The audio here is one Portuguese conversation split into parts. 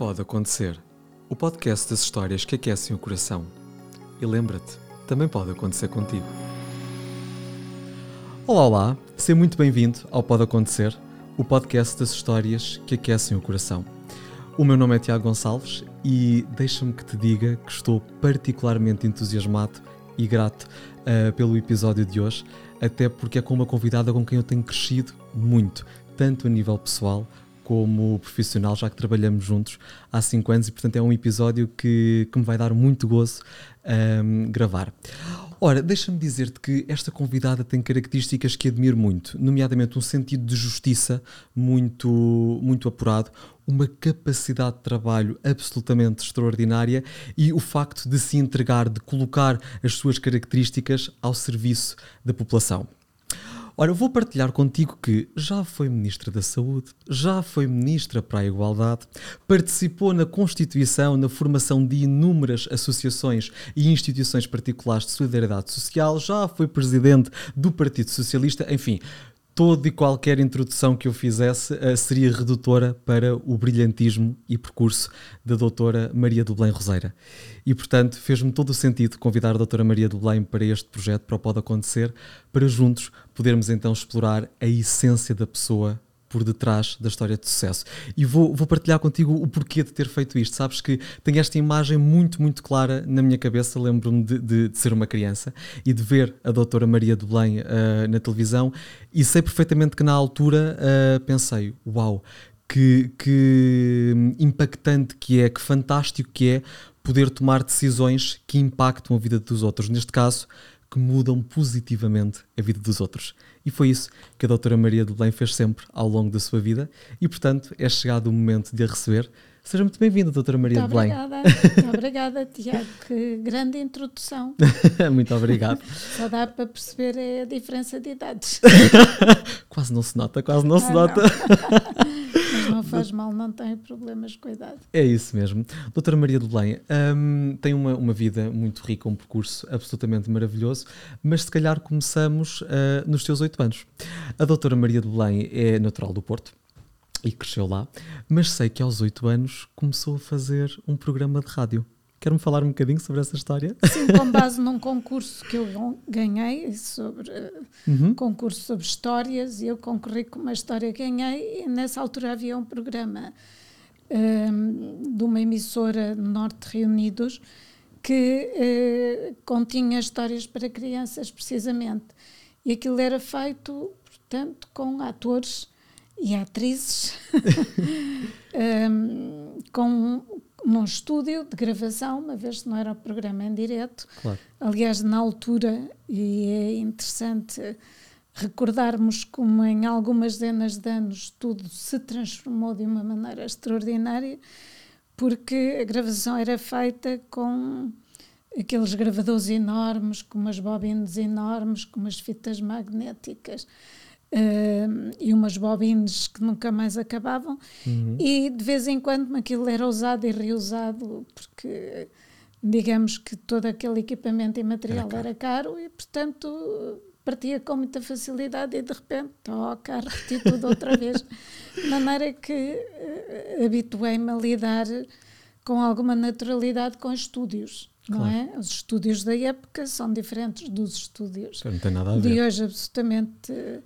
Pode Acontecer, o podcast das histórias que aquecem o coração. E lembra-te, também pode acontecer contigo. Olá, olá, seja muito bem-vindo ao Pode Acontecer, o podcast das histórias que aquecem o coração. O meu nome é Tiago Gonçalves e deixa-me que te diga que estou particularmente entusiasmado e grato uh, pelo episódio de hoje, até porque é com uma convidada com quem eu tenho crescido muito, tanto a nível pessoal como profissional, já que trabalhamos juntos há 5 anos e, portanto, é um episódio que, que me vai dar muito gozo um, gravar. Ora, deixa-me dizer-te que esta convidada tem características que admiro muito, nomeadamente um sentido de justiça muito, muito apurado, uma capacidade de trabalho absolutamente extraordinária e o facto de se entregar, de colocar as suas características ao serviço da população. Ora, vou partilhar contigo que já foi Ministra da Saúde, já foi Ministra para a Igualdade, participou na constituição, na formação de inúmeras associações e instituições particulares de solidariedade social, já foi Presidente do Partido Socialista, enfim, toda e qualquer introdução que eu fizesse uh, seria redutora para o brilhantismo e percurso da doutora Maria do Belém Roseira. E, portanto, fez-me todo o sentido convidar a doutora Maria do Belém para este projeto, para o Pode Acontecer, para juntos podermos então explorar a essência da pessoa por detrás da história de sucesso. E vou, vou partilhar contigo o porquê de ter feito isto. Sabes que tenho esta imagem muito, muito clara na minha cabeça. Lembro-me de, de, de, ser uma criança e de ver a doutora Maria de Belém uh, na televisão e sei perfeitamente que na altura uh, pensei, uau, que, que impactante que é, que fantástico que é poder tomar decisões que impactam a vida dos outros. Neste caso, que mudam positivamente a vida dos outros. E foi isso que a doutora Maria do Belém fez sempre ao longo da sua vida e, portanto, é chegado o momento de a receber. Seja muito bem-vinda, doutora Maria muito do Belém. Obrigada, muito obrigada, Tiago. Que grande introdução. muito obrigado. Só dá para perceber a diferença de idades. quase não se nota, quase não ah, se nota. Não. Faz mal, não tem problemas, cuidado. É isso mesmo. Doutora Maria do Belém um, tem uma, uma vida muito rica, um percurso absolutamente maravilhoso, mas se calhar começamos uh, nos seus oito anos. A doutora Maria do Belém é natural do Porto, e cresceu lá, mas sei que aos oito anos começou a fazer um programa de rádio. Quer-me falar um bocadinho sobre essa história? Sim, com base num concurso que eu ganhei, sobre uhum. concurso sobre histórias, e eu concorri com uma história que ganhei, e nessa altura havia um programa um, de uma emissora Norte Reunidos que uh, continha histórias para crianças, precisamente. E aquilo era feito, portanto, com atores e atrizes, um, com num estúdio de gravação, uma vez que não era o programa em direto. Claro. Aliás, na altura, e é interessante recordarmos como em algumas dezenas de anos tudo se transformou de uma maneira extraordinária, porque a gravação era feita com aqueles gravadores enormes, com umas bobines enormes, com umas fitas magnéticas uh, e umas bobines que nunca mais acabavam, uhum. e de vez em quando aquilo era usado e reusado, porque digamos que todo aquele equipamento e material era caro, era caro e, portanto, partia com muita facilidade e de repente toca a repetir tudo outra vez. De maneira que uh, habituei-me a lidar com alguma naturalidade com estúdios. Claro. Não é? Os estúdios da época são diferentes dos estúdios de hoje, absolutamente uh,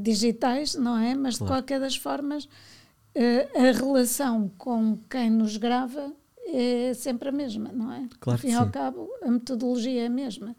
digitais, não é? Mas claro. de qualquer das formas, uh, a relação com quem nos grava é sempre a mesma, não é? Claro Ao fim e ao cabo, a metodologia é a mesma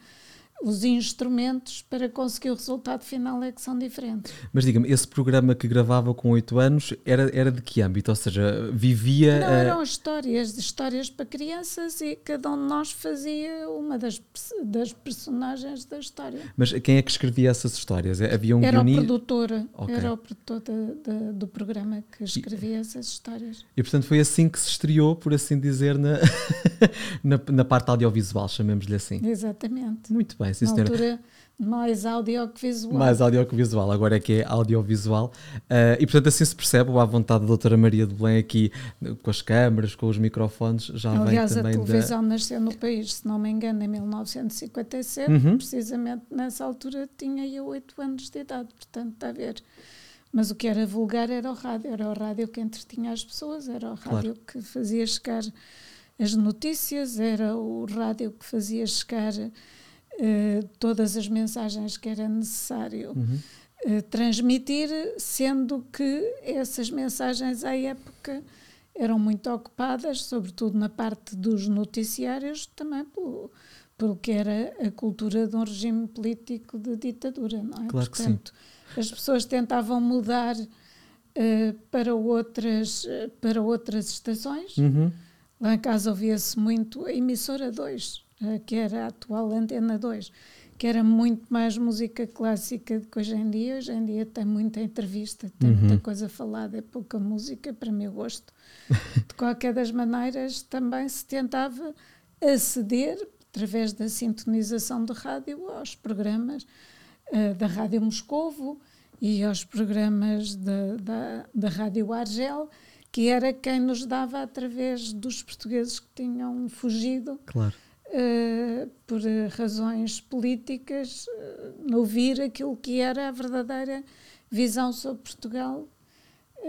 os instrumentos para conseguir o resultado final é que são diferentes. Mas diga-me, esse programa que gravava com 8 anos era, era de que âmbito? Ou seja, vivia. Não, eram histórias, histórias para crianças e cada um de nós fazia uma das, das personagens da história. Mas quem é que escrevia essas histórias? Havia um era o produtor, okay. era o produtor de, de, do programa que escrevia e, essas histórias. E portanto foi assim que se estreou, por assim dizer, na, na, na parte audiovisual, chamemos-lhe assim. Exatamente. Muito bem bem, sim, Na altura, mais áudio que visual. Mais áudio que visual, agora é que é audiovisual. Uh, e portanto, assim se percebe à vontade da doutora Maria de Belém aqui com as câmaras, com os microfones, já Aliás, vem também. a televisão da... nasceu no país, se não me engano, em 1957, uhum. precisamente nessa altura tinha eu 8 anos de idade, portanto, está a ver. Mas o que era vulgar era o rádio, era o rádio que entretinha as pessoas, era o rádio claro. que fazia chegar as notícias, era o rádio que fazia chegar uh, todas as mensagens que era necessário uhum. uh, transmitir, sendo que essas mensagens à época eram muito ocupadas, sobretudo na parte dos noticiários, também pelo, pelo que era a cultura de um regime político de ditadura, não é? Claro Portanto, que sim. as pessoas tentavam mudar uh, para, outras, para outras estações. Uhum. Lá em casa ouvia-se muito a emissora 2, uh, que era a atual Antena 2, que era muito mais música clássica do que hoje em dia. Hoje em dia tem muita entrevista, tem uhum. muita coisa falada, é pouca música, para meu gosto. De qualquer das maneiras, também se tentava aceder através da sintonização de rádio aos programas uh, da Rádio Moscovo e aos programas da, da, da Rádio Argel, que era quem nos dava através dos portugueses que tinham fugido. Claro. Uh, por razões políticas, uh, ouvir aquilo que era a verdadeira visão sobre Portugal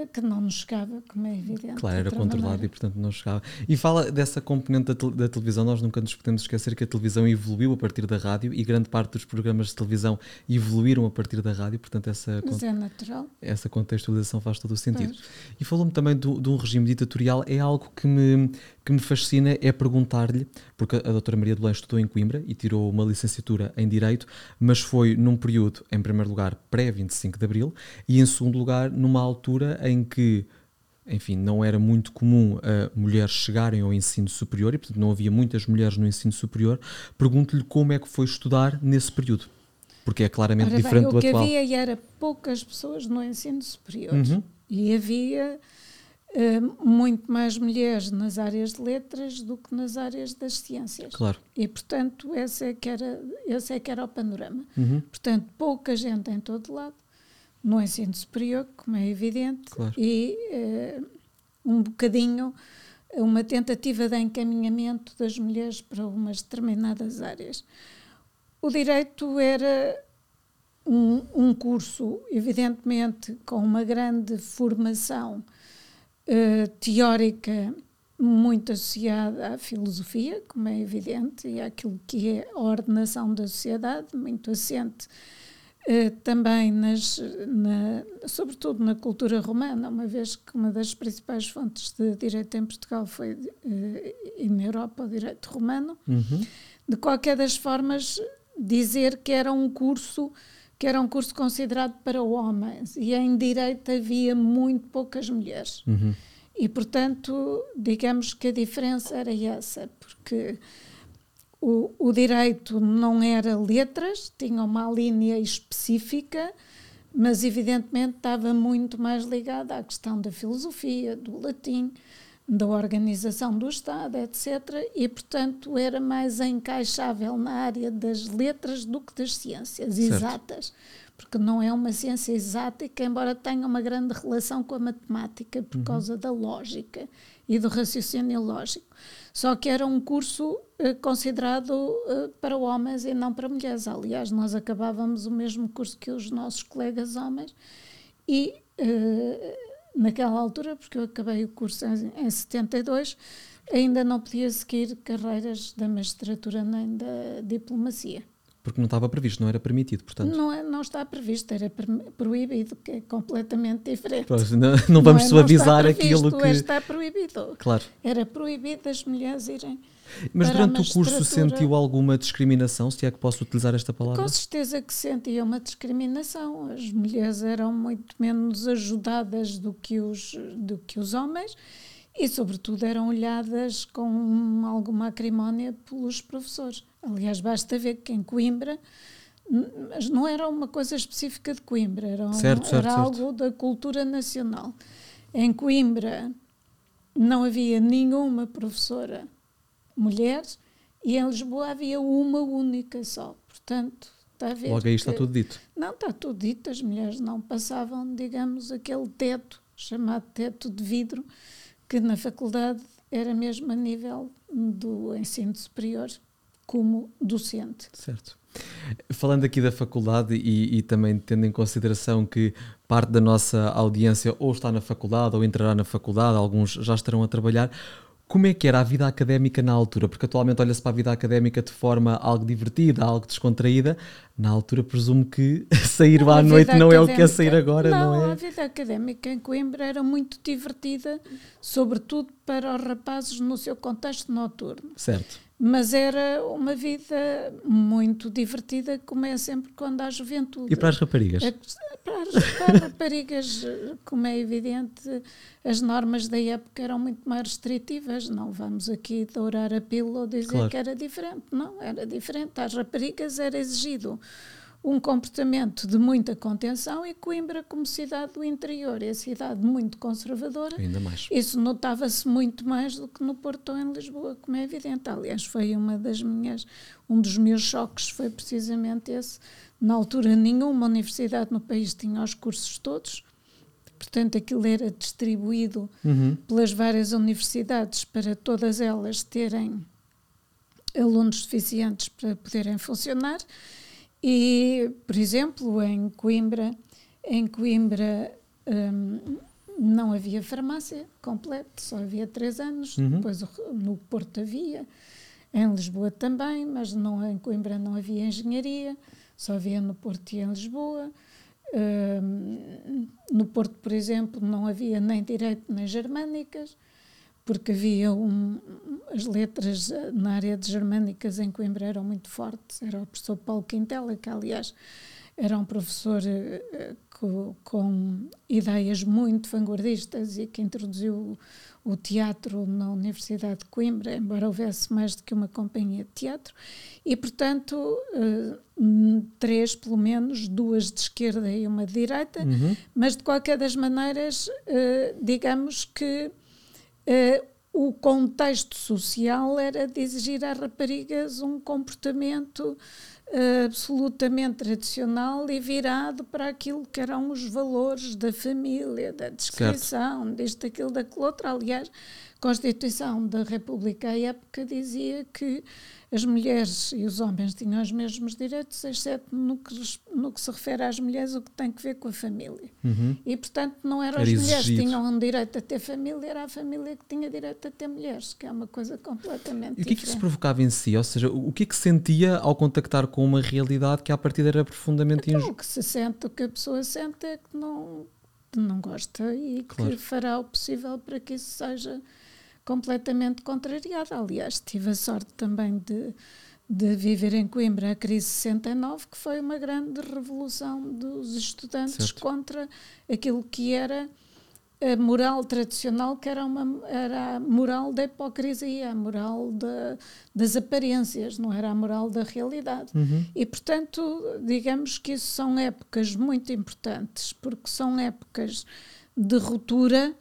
que não nos chegava, como é evidente. Claro, era controlado maneira. e portanto não chegava. E fala dessa componente da, da, televisão, nós nunca nos podemos esquecer que a televisão evoluiu a partir da rádio e grande parte dos programas de televisão evoluíram a partir da rádio, portanto essa, Mas é natural. essa contextualização faz todo o sentido. Pois. E falou-me também do, de um regime ditatorial, é algo que me, que me fascina, é perguntar-lhe, porque a, a doutora Maria de Belém estudou em Coimbra e tirou uma licenciatura em Direito, mas foi num período, em primeiro lugar, pré-25 de Abril e em segundo lugar, numa altura em que enfim, não era muito comum uh, mulheres chegarem ao ensino superior e, portanto, não havia muitas mulheres no ensino superior. Pergunto-lhe como é que foi estudar nesse período, porque é claramente Ora diferente bem, do atual. O que havia era poucas pessoas no ensino superior uhum. e havia uh, muito mais mulheres nas áreas de letras do que nas áreas das ciências. Claro. E, portanto, esse é que era, esse é que era o panorama. Uhum. Portanto, pouca gente em todo lado no ensino superior, como é evidente, claro. e uh, um bocadinho uma tentativa de encaminhamento das mulheres para umas determinadas áreas. O direito era um, um curso, evidentemente, com uma grande formação uh, teórica muito associada à filosofia, como é evidente, e àquilo que é a ordenação da sociedade, muito assente eh, também nas, na, sobretudo na cultura romana, uma vez que uma das principais fontes de direito em Portugal foi uh, e na Europa o direito romano. Uhum. De qualquer das formas, dizer que era um curso que era um curso considerado para homens e em direito havia muito poucas mulheres. Uhum. E, portanto, digamos que a diferença era essa, porque o, o direito não era letras, tinha uma linha específica, mas evidentemente estava muito mais ligada à questão da filosofia, do latim, da organização do Estado, etc. E, portanto, era mais encaixável na área das letras do que das ciências certo. exatas, porque não é uma ciência exática, embora tenha uma grande relação com a matemática por uhum. causa da lógica e do raciocínio lógico. Só que era um curso eh, considerado eh, para homens e não para mulheres. Aliás, nós acabávamos o mesmo curso que os nossos colegas homens e eh, naquela altura, porque eu acabei o curso em, em 72, ainda não podia seguir carreiras da magistratura nem da diplomacia. Porque não estava previsto, não era permitido, portanto. Não, é, não está previsto, era proibido, que é completamente diferente. Pois, não, não, vamos não é, suavizar não aquilo que. Está proibido. Claro. Era proibido as mulheres irem. Mas durante o curso sentiu alguma discriminação, se é que posso utilizar esta palavra? Com certeza que sentia uma discriminação. As mulheres eram muito menos ajudadas do que os, do que os homens e, sobretudo, eram olhadas com alguma acrimónia pelos professores. Aliás, basta ver que em Coimbra, mas não era uma coisa específica de Coimbra, era, certo, certo, era certo. algo da cultura nacional. Em Coimbra não havia nenhuma professora mulher e em Lisboa havia uma única só. Portanto, está a ver. Logo aí está tudo dito. Não, está tudo dito. As mulheres não passavam, digamos, aquele teto, chamado teto de vidro, que na faculdade era mesmo a nível do ensino superior como docente. Certo. Falando aqui da faculdade e, e, também tendo em consideração que parte da nossa audiência ou está na faculdade ou entrará na faculdade, alguns já estarão a trabalhar, como é que era a vida académica na altura? Porque atualmente olha-se para a vida académica de forma algo divertida, algo descontraída. Na altura, presumo que sair lá à noite não é o que é sair agora, não, não é? a vida académica em Coimbra era muito divertida, sobretudo para os rapazes no seu contexto noturno. Certo. Mas era uma vida muito divertida, como é sempre quando há juventude. E para as raparigas? É, para, as, para as raparigas, como é evidente, as normas da época eram muito mais restritivas. Não vamos aqui dourar a pílula ou dizer claro. que era diferente. Não, era diferente. Às raparigas era exigido um comportamento de muita contenção e Coimbra, como cidade do interior, é cidade muito conservadora. Ainda mais. Isso notava-se muito mais do que no Porto ou em Lisboa, como é evidente. Aliás, foi uma das minhas, um dos meus choques foi precisamente esse. Na altura, nenhuma universidade no país tinha os cursos todos. Portanto, aquilo era distribuído uhum. pelas várias universidades para todas elas terem alunos suficientes para poderem funcionar e, por exemplo, em Coimbra, em Coimbra um, não havia farmácia completa, só havia três anos. Uhum. Depois no Porto havia, em Lisboa também, mas não, em Coimbra não havia engenharia, só havia no Porto e em Lisboa. Um, no Porto, por exemplo, não havia nem direito nem germânicas porque havia um, as letras eh, na área de germânicas em Coimbra eram muito fortes. Era o professor Paulo Quintela, que aliás era um professor uh, com, com, ideias muito vanguardistas e que introduziu o, teatro na Universidade de Coimbra, embora houvesse mais do que uma companhia de teatro. E, portanto, três, pelo menos, duas de esquerda e uma de direita, uhum. mas de qualquer das maneiras, digamos que Uh, o contexto social era de exigir às raparigas um comportamento uh, absolutamente tradicional e virado para aquilo que eram os valores da família, da descrição, certo. disto, daquilo, daquilo outro. Aliás, Constituição da República à época dizia que as mulheres e os homens tinham os mesmos direitos, exceto no que, no que se refere às mulheres, o que tem que ver com a família. Uhum. E, portanto, não eram era as mulheres que tinham um direito a ter família, era a família que tinha direito a ter mulheres, que é uma coisa completamente E o que é que isso provocava em si? Ou seja, o que é que sentia ao contactar com uma realidade que, à partida, era profundamente então, injusta? O que se sente, o que a pessoa sente é que não, não gosta e claro. que fará o possível para que isso seja completamente contrariada. Aliás, tive a sorte também de, de viver em Coimbra a crise 69, que foi uma grande revolução dos estudantes certo. contra aquilo que era a moral tradicional, que era, uma, era a moral da hipocrisia, a moral da, das aparências, não era a moral da realidade. Uhum. E, portanto, digamos que isso são épocas muito importantes, porque são épocas de ruptura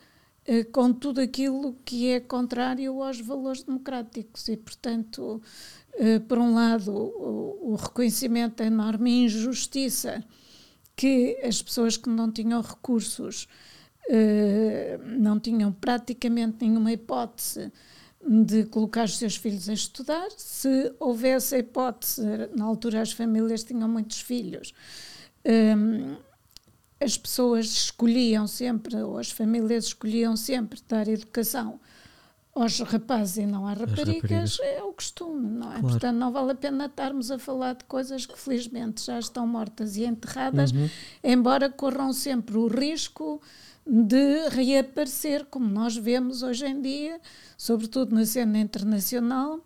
com tudo aquilo que é contrário aos valores democráticos e, portanto, eh, por um lado, o, o reconhecimento da enorme injustiça que as pessoas que não tinham recursos eh, não tinham praticamente nenhuma hipótese de colocar os seus filhos a estudar. Se houvesse a hipótese, na altura as famílias tinham muitos filhos, as pessoas escolhiam sempre, ou as famílias escolhiam sempre dar educação aos rapazes e não às raparigas, raparigas. é o costume, não é? Claro. Portanto, não vale a pena estarmos a falar de coisas que felizmente já estão mortas e enterradas, uhum. embora corram sempre o risco de reaparecer, como nós vemos hoje em dia, sobretudo na cena internacional,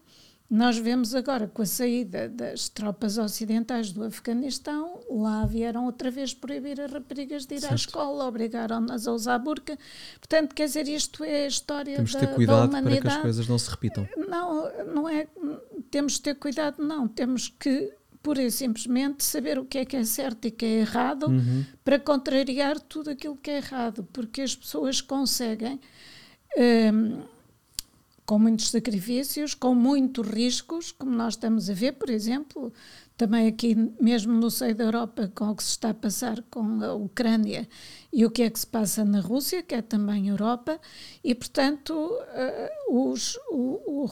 nós vemos agora com a saída das tropas ocidentais do Afeganistão, lá vieram outra vez proibir as raparigas de ir certo. à escola, obrigaram-nas a usar burca. Portanto, quer dizer, isto é a história temos da, ter cuidado para que as coisas não se repitam. Não, não é. Temos de ter cuidado, não. Temos que pura e simplesmente saber o que é que é certo e o que é errado uhum. para contrariar tudo aquilo que é errado, porque as pessoas conseguem. Hum, com muitos sacrifícios, com muitos riscos, como nós estamos a ver, por exemplo, também aqui mesmo no seio da Europa, com o que se está a passar com a Ucrânia e o que é que se passa na Rússia, que é também Europa, e portanto uh, os, o, o,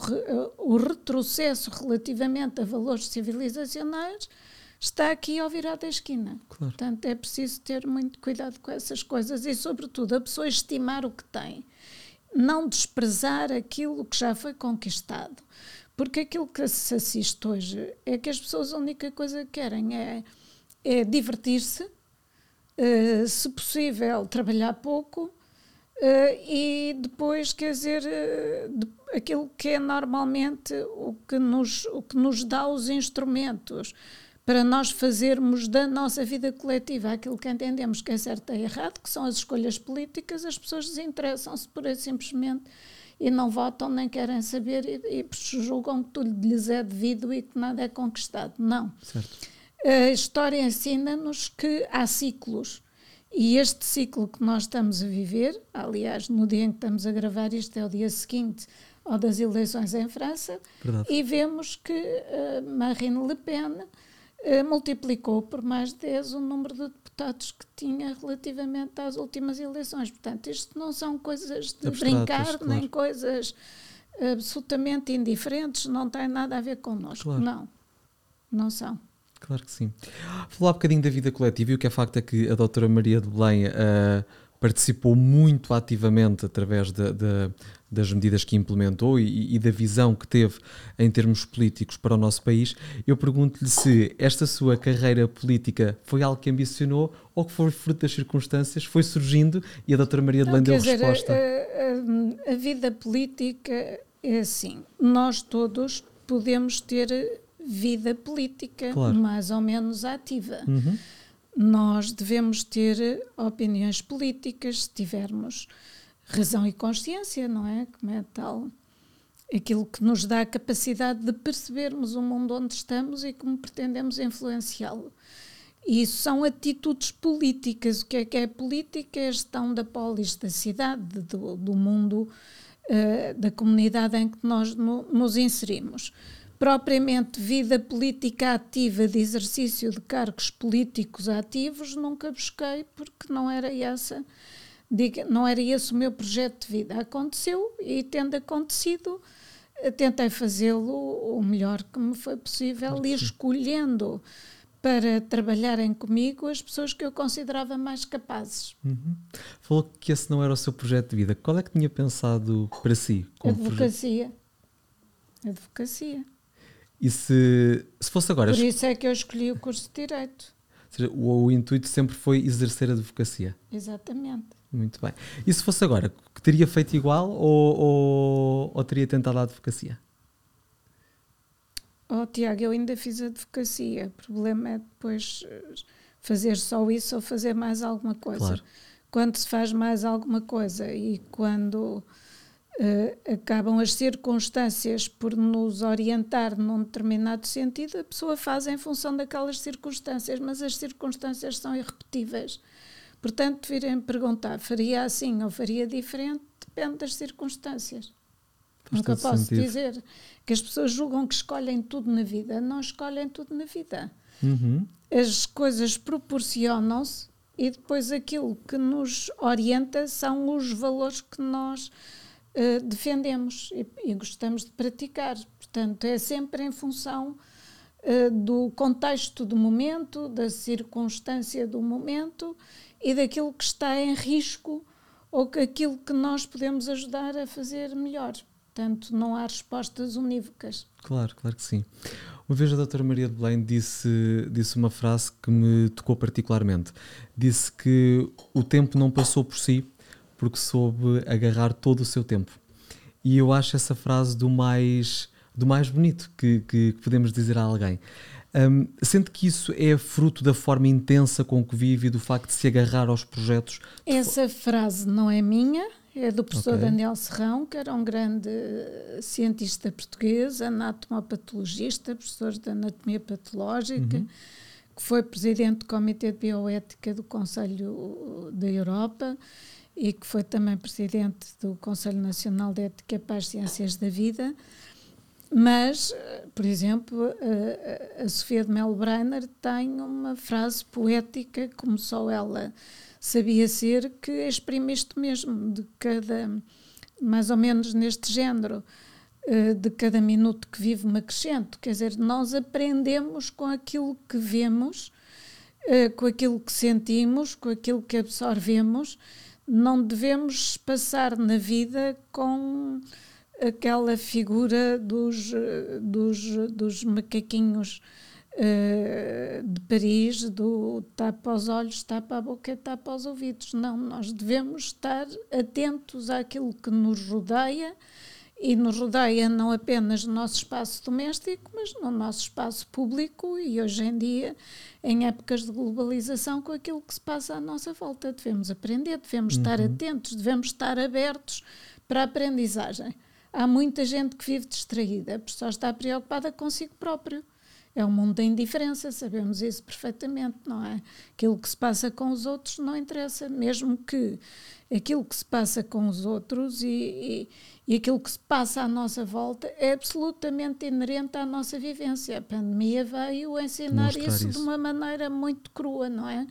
o retrocesso relativamente a valores civilizacionais está aqui ao virar da esquina. Claro. Portanto, é preciso ter muito cuidado com essas coisas e, sobretudo, a pessoa estimar o que tem. Não desprezar aquilo que já foi conquistado. Porque aquilo que se assiste hoje é que as pessoas a única coisa que querem é, é divertir-se, uh, se possível, trabalhar pouco uh, e depois, quer dizer, uh, de, aquilo que é normalmente o que, nos, o que nos dá os instrumentos para nós fazermos da nossa vida coletiva aquilo que entendemos que é certo e errado, que são as escolhas políticas, as pessoas desinteressam-se por aí simplesmente e não votam nem querem saber e, e julgam que tudo lhes é devido e que nada é conquistado. Não. Certo. A história ensina-nos que há ciclos. E este ciclo que nós estamos a viver, aliás, no dia em que estamos a gravar isto é o dia seguinte ao das eleições em França, Verdade. e vemos que uh, Marine Le Pen multiplicou por mais de 10 o número de deputados que tinha relativamente às últimas eleições. Portanto, isto não são coisas de brincar, claro. nem coisas absolutamente indiferentes, não tem nada a ver connosco. Claro. Não, não são. Claro que sim. Falar um bocadinho da vida coletiva e o que é facto é que a doutora Maria de Belém uh, participou muito ativamente através de, das medidas que implementou e, e, da visão que teve em termos políticos para o nosso país. Eu pergunto-lhe se esta sua carreira política foi algo que ambicionou ou que foi fruto das circunstâncias, foi surgindo e a doutora Maria de dizer, resposta. A, a, a vida política é assim, nós todos podemos ter vida política claro. mais ou menos ativa. Uhum nós devemos ter opiniões políticas se tivermos razão e consciência, não é? Como é tal? Aquilo que nos dá a capacidade de percebermos o mundo onde estamos e como pretendemos influenciá-lo. E isso são atitudes políticas. O que é que é política? É a gestão da polis, da cidade, do, do mundo, uh, da comunidade em que nós no, nos inserimos propriamente vida política ativa de exercício de cargos políticos ativos nunca busquei porque não era essa diga, não era esse o meu projeto de vida aconteceu e tendo acontecido tentei fazê-lo o melhor que me foi possível e escolhendo para trabalharem comigo as pessoas que eu considerava mais capazes. Uhum. Falou que esse não era o seu projeto de vida. Qual é que tinha pensado para si? Advocacia. Projeto? Advocacia. E se, se fosse agora. Por isso é que eu escolhi o curso de Direito. Ou seja, o, o intuito sempre foi exercer a advocacia. Exatamente. Muito bem. E se fosse agora, que teria feito igual ou, ou, ou teria tentado a advocacia? Oh, Tiago, eu ainda fiz advocacia. O problema é depois eh, fazer só isso ou fazer mais alguma coisa. Claro. Quando se faz mais alguma coisa e quando uh, acabam as circunstâncias por nos orientar num determinado sentido, a pessoa faz em função daquelas circunstâncias, mas as circunstâncias são irrepetíveis. Portanto, virem perguntar, faria assim ou faria diferente, depende das circunstâncias. Faz Nunca posso sentido. dizer que as pessoas julgam que escolhem tudo na vida. Não escolhem tudo na vida. Uhum. As coisas proporcionam-se e depois aquilo que nos orienta são os valores que nós uh, defendemos e, e, gostamos de praticar. Portanto, é sempre em função uh, do contexto do momento, da circunstância do momento e daquilo que está em risco ou que aquilo que nós podemos ajudar a fazer melhor. Portanto, não há respostas unívocas. Claro, claro que sim. Uma vez a doutora Maria de Belém disse, disse uma frase que me tocou particularmente. Disse que o tempo não passou por si, porque soube agarrar todo o seu tempo. E eu acho essa frase do mais, do mais bonito que, que, podemos dizer a alguém. Um, sente que isso é fruto da forma intensa com que vive e do facto de se agarrar aos projetos? Essa frase não é minha, é do professor okay. Daniel Serrão, que era um grande cientista português, anatomopatologista, professor de anatomia patológica, uhum. que foi presidente do Comitê de Bioética do Conselho da Europa e que foi também presidente do Conselho Nacional de Ética para as Ciências da Vida. Mas, por exemplo, a, Sofia de Mel Breiner tem uma frase poética, como só ela sabia ser, que exprime isto mesmo, de cada, mais ou menos neste género. de cada minuto que vive me acrescento. Quer dizer, nós aprendemos com aquilo que vemos, com aquilo que sentimos, com aquilo que absorvemos. Não devemos passar na vida com aquela figura dos, dos, dos macaquinhos uh, de Paris, do tapa aos olhos, tapa a boca, tapa aos ouvidos. Não, nós devemos estar atentos àquilo que nos rodeia e nos rodeia não apenas no nosso espaço doméstico, mas no nosso espaço público e hoje em dia, em épocas de globalização, com aquilo que se passa à nossa volta. Devemos aprender, devemos uhum. estar atentos, devemos estar abertos para a aprendizagem. Há muita gente que vive distraída, porque só está preocupada consigo próprio. É um mundo da indiferença, sabemos isso perfeitamente, não é? Aquilo que se passa com os outros não interessa, mesmo que aquilo que se passa com os outros e, e, e aquilo que se passa à nossa volta é absolutamente inerente à nossa vivência. A pandemia veio ensinar isso, isso de uma maneira muito crua, não é?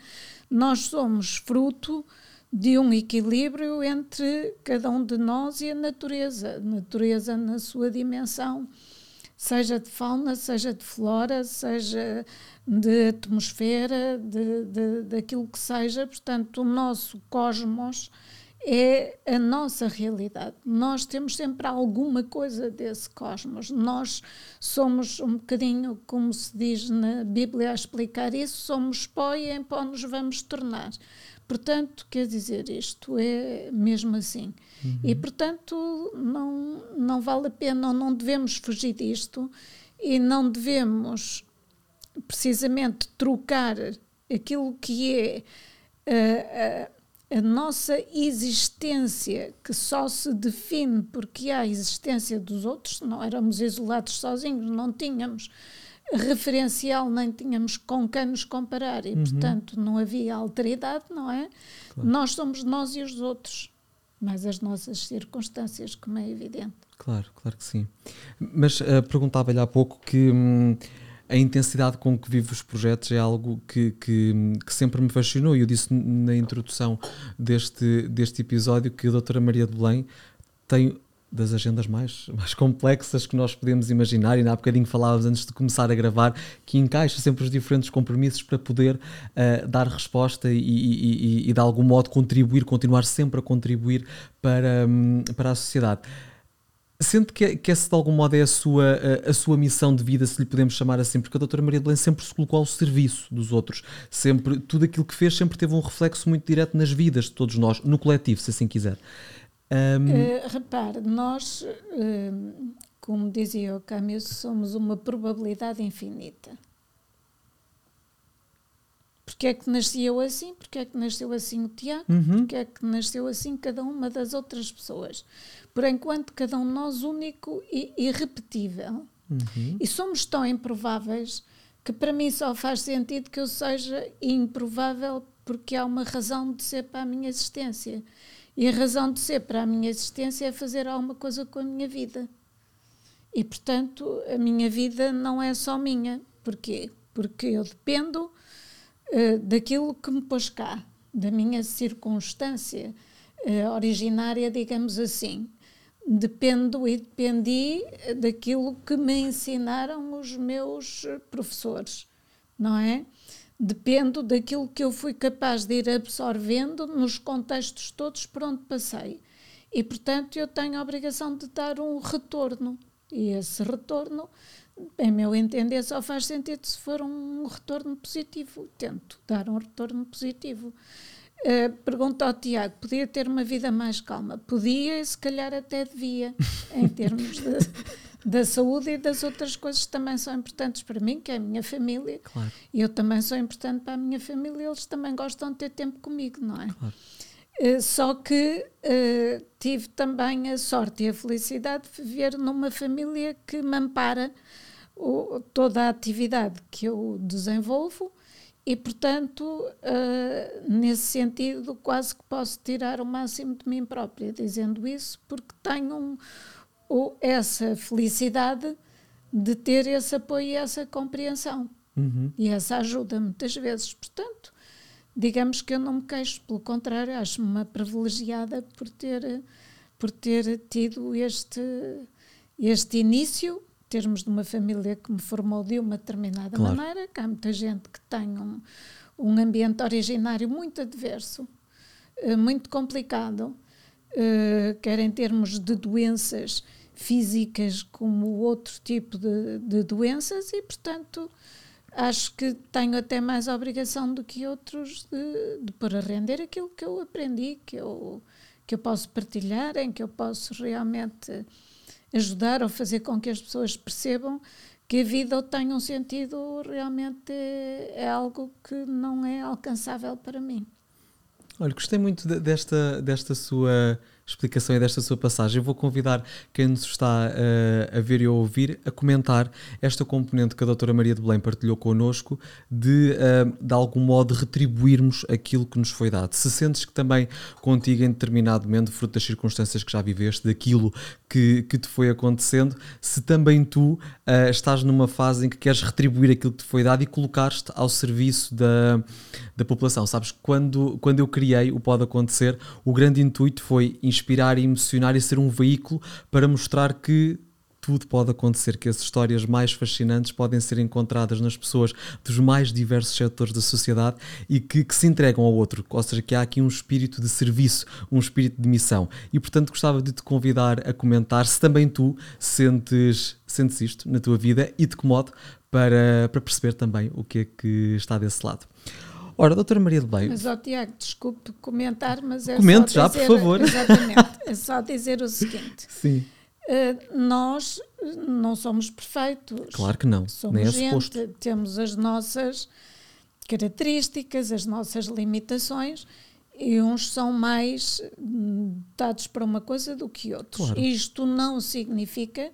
Nós somos fruto de um equilíbrio entre cada um de nós e a natureza, a natureza na sua dimensão, seja de fauna, seja de flora, seja de atmosfera, de, de, daquilo que seja. Portanto, o nosso cosmos é a nossa realidade. Nós temos sempre alguma coisa desse cosmos. Nós somos um bocadinho, como se diz na Bíblia a explicar isso, somos pó e em pó nos vamos tornar. Portanto, quer dizer, isto é mesmo assim. Uhum. E, portanto, não, não vale a pena, não devemos fugir disto e não devemos precisamente trocar aquilo que é a, a, a, nossa existência, que só se define porque há a existência dos outros, não éramos isolados sozinhos, não tínhamos referencial, nem tínhamos com quem nos comparar e, uhum. portanto, não havia alteridade, não é? Claro. Nós somos nós e os outros, mas as nossas circunstâncias, como é evidente. Claro, claro que sim. Mas uh, perguntava-lhe há pouco que hum, a intensidade com que vive os projetos é algo que, que, que, sempre me fascinou. E eu disse na introdução deste, deste episódio que a doutora Maria de Belém tem das agendas mais, mais complexas que nós podemos imaginar, e há bocadinho falávamos antes de começar a gravar, que encaixa sempre os diferentes compromissos para poder uh, dar resposta e, e, e, e, de algum modo contribuir, continuar sempre a contribuir para, um, para a sociedade. Sente que, que essa de algum modo é a sua, a, a, sua missão de vida, se lhe podemos chamar assim, porque a doutora Maria de Belém sempre se colocou ao serviço dos outros, sempre, tudo aquilo que fez sempre teve um reflexo muito direto nas vidas de todos nós, no coletivo, se assim quiser. Um... Uh, repare, nós, uh, como dizia o Camus, somos uma probabilidade infinita. Porque é que nasceu assim? Porque é que nasceu assim o Tiago? Uhum. Porque é que nasceu assim cada uma das outras pessoas? Por enquanto, cada um de nós único e irrepetível. Uhum. E somos tão improváveis que para mim só faz sentido que eu seja improvável porque há uma razão de ser para a minha existência. E a razão de ser para a minha existência é fazer alguma coisa com a minha vida. E, portanto, a minha vida não é só minha. Porquê? Porque eu dependo uh, daquilo que me pôs cá, da minha circunstância uh, originária, digamos assim. Dependo e dependi daquilo que me ensinaram os meus professores, não é? Dependo daquilo que eu fui capaz de ir absorvendo nos contextos todos por onde passei. E, portanto, eu tenho a obrigação de dar um retorno. E esse retorno, em meu entender, só faz sentido se for um retorno positivo. Tento dar um retorno positivo. Uh, pergunta ao Tiago: podia ter uma vida mais calma? Podia e se calhar até devia, em termos de da saúde e das outras coisas que também são importantes para mim, que é a minha família. Claro. E eu também sou importante para a minha família, eles também gostam de ter tempo comigo, não é? Claro. Uh, só que uh, tive também a sorte e a felicidade de viver numa família que me ampara o, toda a atividade que eu desenvolvo e, portanto, uh, nesse sentido, quase que posso tirar o máximo de mim própria dizendo isso, porque tenho um, ou essa felicidade de ter esse apoio e essa compreensão uhum. e essa ajuda muitas vezes. Portanto, digamos que eu não me queixo, pelo contrário, acho-me uma privilegiada por ter, por ter tido este, este início, termos de uma família que me formou de uma determinada claro. maneira, que há muita gente que tem um, um ambiente originário muito adverso, uh, muito complicado, uh, quer em termos de doenças físicas como outro tipo de, de doenças, e portanto acho que tenho até mais obrigação do que outros de, de pôr a render aquilo que eu aprendi, que eu, que eu posso partilhar, em que eu posso realmente ajudar ou fazer com que as pessoas percebam que a vida tem um sentido realmente é, é algo que não é alcançável para mim. Olha, gostei muito desta, desta sua explicação e desta sua passagem. Eu vou convidar quem nos está uh, a ver e a ouvir a comentar esta componente que a doutora Maria de Belém partilhou connosco de, uh, de algum modo, retribuirmos aquilo que nos foi dado. Se sentes que também contigo, em determinado momento, fruto das circunstâncias que já viveste, daquilo que, que te foi acontecendo, se também tu uh, estás numa fase em que queres retribuir aquilo que te foi dado e colocar-te ao serviço da, da população. Sabes, quando, quando eu criei o Pode Acontecer, o grande intuito foi inspirar e emocionar e ser um veículo para mostrar que tudo pode acontecer, que as histórias mais fascinantes podem ser encontradas nas pessoas dos mais diversos setores da sociedade e que, que, se entregam ao outro, ou seja, que há aqui um espírito de serviço, um espírito de missão. E portanto gostava de te convidar a comentar se também tu sentes, sentes isto na tua vida e de que modo para, para perceber também o que é que está desse lado. Ora, doutora Maria de Belém. Mas, ó, Tiago, desculpe comentar, mas é Comente só dizer, já, por favor. Exatamente. É só dizer o seguinte. Sim. Uh, nós não somos perfeitos. Claro que não. Somos Nem é gente, suposto. temos as nossas características, as nossas limitações e uns são mais dados para uma coisa do que outros. Claro. Isto não significa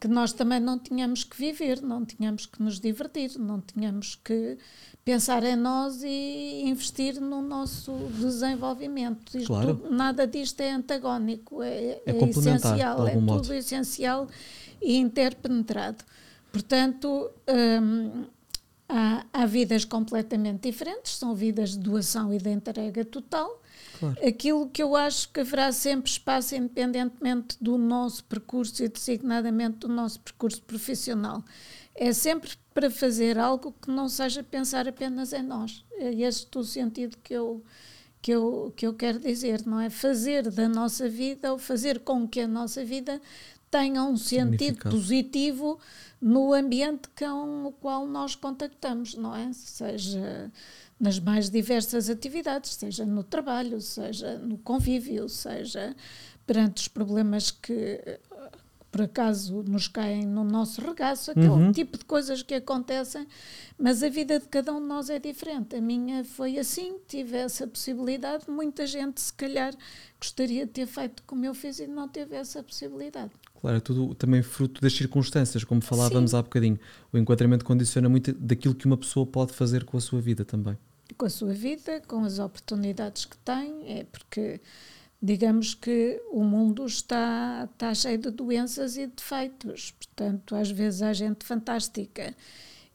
que nós também não tínhamos que viver, não tínhamos que nos divertir, não tínhamos que pensar em nós e investir no nosso desenvolvimento. Isto, claro. Nada disto é antagónico, é, é, é essencial, é modo. tudo essencial e interpenetrado. Portanto, hum, há, há vidas completamente diferentes, são vidas de doação e de entrega total. Claro. Aquilo que eu acho que haverá sempre espaço, independentemente do nosso percurso e designadamente do nosso percurso profissional, é sempre para fazer algo que não seja pensar apenas em nós. É este o sentido que eu, que eu, que eu quero dizer, não é? Fazer da nossa vida ou fazer com que a nossa vida tenha um sentido positivo no ambiente com o qual nós contactamos, não é? Seja nas mais diversas atividades, seja no trabalho, seja no convívio, seja perante os problemas que por acaso nos caem no nosso regaço, aquele uhum. tipo de coisas que acontecem, mas a vida de cada um de nós é diferente. A minha foi assim, tive essa possibilidade. Muita gente, se calhar, gostaria de ter feito como eu fiz e não teve essa possibilidade. Claro, é tudo também fruto das circunstâncias, como falávamos Sim. há bocadinho. O enquadramento condiciona muito daquilo que uma pessoa pode fazer com a sua vida também. Com a sua vida, com as oportunidades que tem, é porque digamos que o mundo está, está cheio de doenças e defeitos. Portanto, às vezes há gente fantástica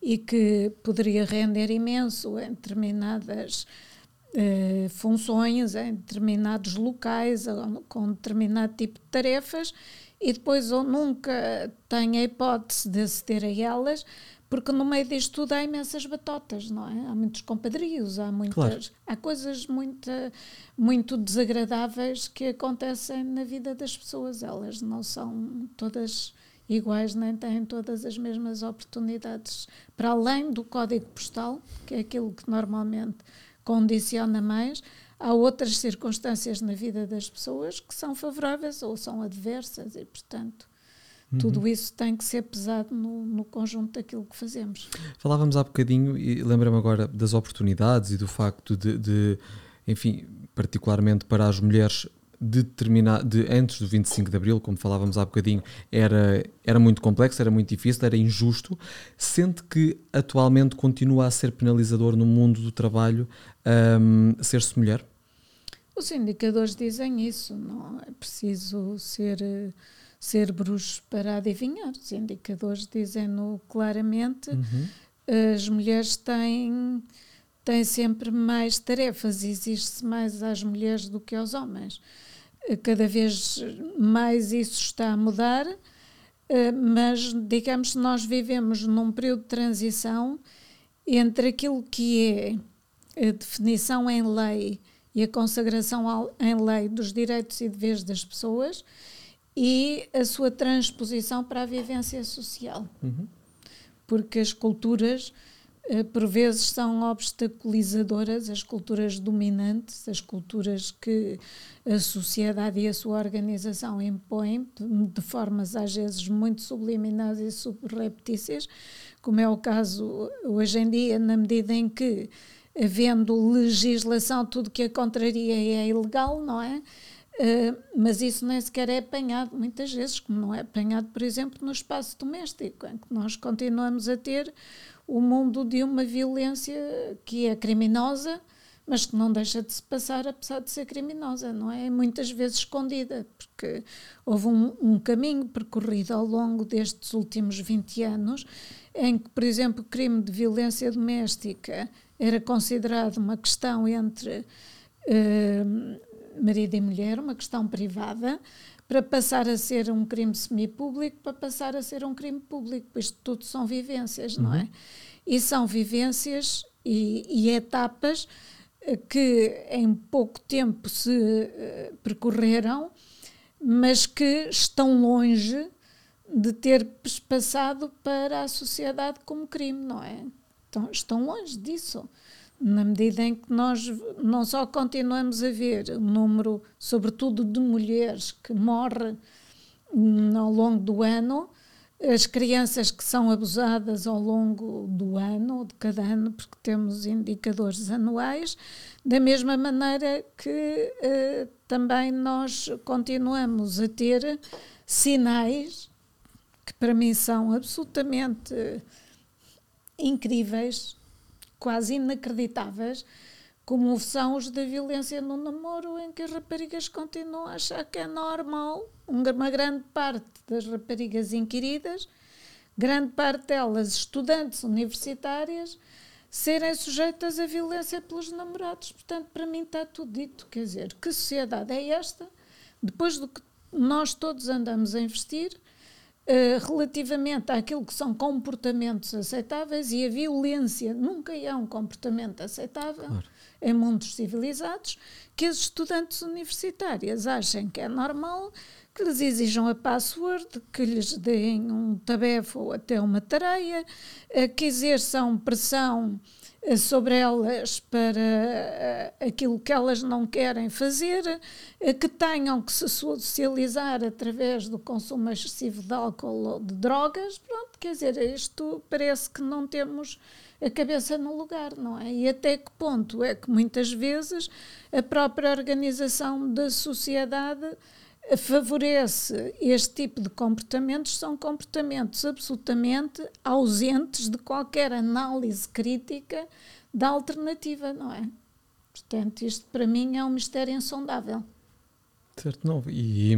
e que poderia render imenso em determinadas eh, funções, em determinados locais, com determinado tipo de tarefas, e depois ou nunca tem a hipótese de aceder a elas, porque no meio disto tudo há imensas batotas, não é? Há muitos compadrios, há muitas, claro. há coisas muito, muito desagradáveis que acontecem na vida das pessoas. Elas não são todas iguais, nem têm todas as mesmas oportunidades. Para além do código postal, que é aquilo que normalmente condiciona mais, há outras circunstâncias na vida das pessoas que são favoráveis ou são adversas e, portanto, Uhum. Tudo isso tem que ser pesado no, no, conjunto daquilo que fazemos. Falávamos há bocadinho, e lembra-me agora das oportunidades e do facto de, de, enfim, particularmente para as mulheres de de, antes do 25 de Abril, como falávamos há bocadinho, era, era muito complexo, era muito difícil, era injusto. Sente que atualmente continua a ser penalizador no mundo do trabalho um, ser-se mulher? Os indicadores dizem isso, não é preciso ser ser bruxo para adivinhar. Os indicadores dizem-no claramente. Uhum. As mulheres têm, têm sempre mais tarefas, existe mais às mulheres do que aos homens. Cada vez mais isso está a mudar. uh, mas digamos que nós vivemos num período de transição entre aquilo que é a definição em lei e a consagração em lei dos direitos e deveres das pessoas e a sua transposição para a vivência social. Uhum. Porque as culturas, eh, por vezes, são obstaculizadoras, as culturas dominantes, as culturas que a sociedade e a sua organização impõem, de formas às vezes muito subliminares e subreptícias, como é o caso hoje em dia, na medida em que, havendo legislação, tudo que a contraria é ilegal, não é? Uh, mas isso nem sequer é apanhado muitas vezes, como não é apanhado, por exemplo, no espaço doméstico, em que nós continuamos a ter o mundo de uma violência que é criminosa, mas que não deixa de se passar apesar de ser criminosa, não é? Muitas vezes escondida, porque houve um, um caminho percorrido ao longo destes últimos 20 anos em que, por exemplo, o crime de violência doméstica era considerado uma questão entre uh, marido e mulher, uma questão privada, para passar a ser um crime semipúblico, para passar a ser um crime público. Isto tudo são vivências, uhum. não é? Uhum. E são vivências e, e, etapas eh, que em pouco tempo se uh, percorreram, mas que estão longe de ter passado para a sociedade como crime, não é? Então, estão longe disso na medida em que nós não só continuamos a ver o número, sobretudo de mulheres que morrem ao longo do ano, as crianças que são abusadas ao longo do ano, de cada ano, porque temos indicadores anuais, da mesma maneira que eh, também nós continuamos a ter sinais que para mim são absolutamente incríveis quase inacreditáveis, como são os da violência no namoro, em que as raparigas continuam a achar que é normal, uma grande parte das raparigas inquiridas, grande parte delas estudantes universitárias, serem sujeitas à violência pelos namorados. Portanto, para mim está tudo dito. Quer dizer, que sociedade é esta? Depois do que nós todos andamos a investir, eh, relativamente àquilo que são comportamentos aceitáveis e a violência nunca é um comportamento aceitável claro. em mundos civilizados, que as estudantes universitárias achem que é normal que lhes exijam a password, que lhes deem um tabefe ou até uma tareia, que exerçam pressão sobre elas para eh, aquilo que elas não querem fazer, eh, que tenham que se socializar através do consumo excessivo de álcool ou de drogas. Pronto, quer dizer, isto parece que não temos a cabeça no lugar, não é? E até que ponto é que muitas vezes a própria organização da sociedade favorece este tipo de comportamentos são comportamentos absolutamente ausentes de qualquer análise crítica da alternativa, não é? Portanto, isto para mim é um mistério insondável. Certo, não. E,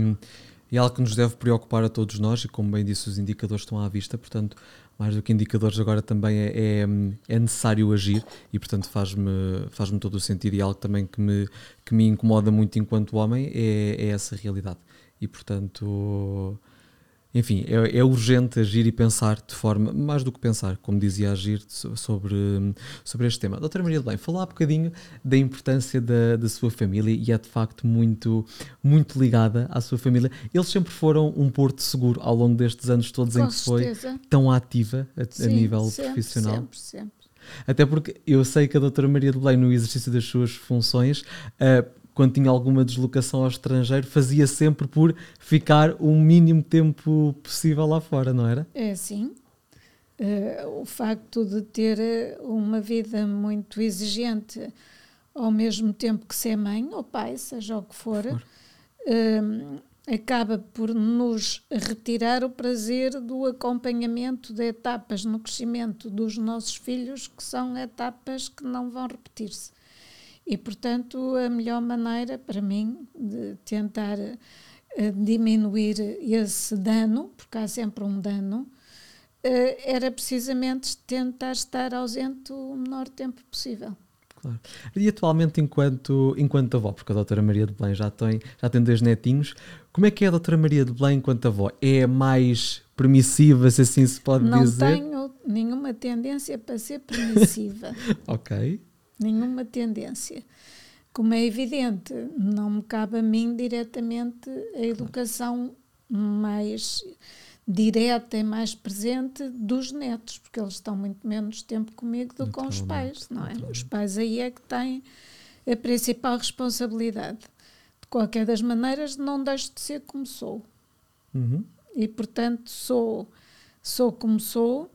e é algo que nos deve preocupar a todos nós, e como bem disse, os indicadores estão à vista, portanto, mais do que indicadores, agora também é, é, é necessário agir e, portanto, faz-me faz todo o sentido. E algo também que me, que me incomoda muito enquanto homem é, é essa realidade. E, portanto, enfim, é, é, urgente agir e pensar de forma, mais do que pensar, como dizia, agir sobre, sobre este tema. Doutora Maria de Bem, falar um bocadinho da importância da, da sua família e é de facto muito, muito ligada à sua família. Eles sempre foram um porto seguro ao longo destes anos todos Com em que certeza. foi tão ativa a, Sim, a nível sempre, profissional. Sempre, sempre. Até porque eu sei que a doutora Maria de Belém, no exercício das suas funções, uh, quando tinha alguma deslocação ao estrangeiro, fazia sempre por ficar o mínimo tempo possível lá fora, não era? É sim. Uh, o facto de ter eh, uma vida muito exigente, ao mesmo tempo que ser mãe ou pai, seja o que for, for. Uh, acaba por nos retirar o prazer do acompanhamento de etapas no crescimento dos nossos filhos, que são etapas que não vão repetir-se. E, portanto, a melhor maneira para mim de tentar uh, diminuir esse dano, porque há sempre um dano, uh, era precisamente tentar estar ausente o menor tempo possível. Claro. E atualmente, enquanto, enquanto avó, porque a doutora Maria de Belém já tem, já tem dois netinhos, como é que é a doutora Maria de Belém enquanto avó? É mais permissiva, se assim se pode não dizer? Não tenho nenhuma tendência para ser permissiva. ok. Nenhuma tendência. Como é evidente, não me cabe a mim diretamente a educação mais direta e mais presente dos netos, porque eles estão muito menos tempo comigo do que com os pais, não é? Os pais aí é que têm a principal responsabilidade. De qualquer das maneiras, não deixo de ser como sou. Uhum. E, portanto, sou, sou como sou,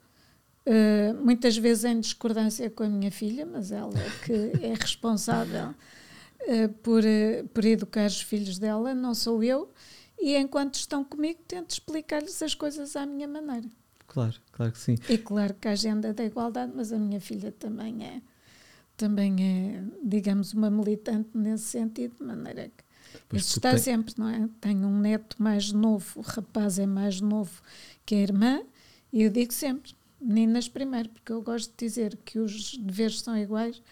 uh, muitas vezes em discordância com a minha filha, mas ela é que é responsável uh, por, uh, por educar os filhos dela, não sou eu e enquanto estão comigo tento explicar-lhes as coisas à minha maneira. Claro, claro que sim. E claro que a agenda da igualdade, mas a minha filha também é, também é, digamos, uma militante nesse sentido, de maneira que pois isso está tem... sempre, não é? Tenho um neto mais novo, o rapaz é mais novo que a irmã, e eu digo sempre, meninas primeiro, porque eu gosto de dizer que os deveres são iguais,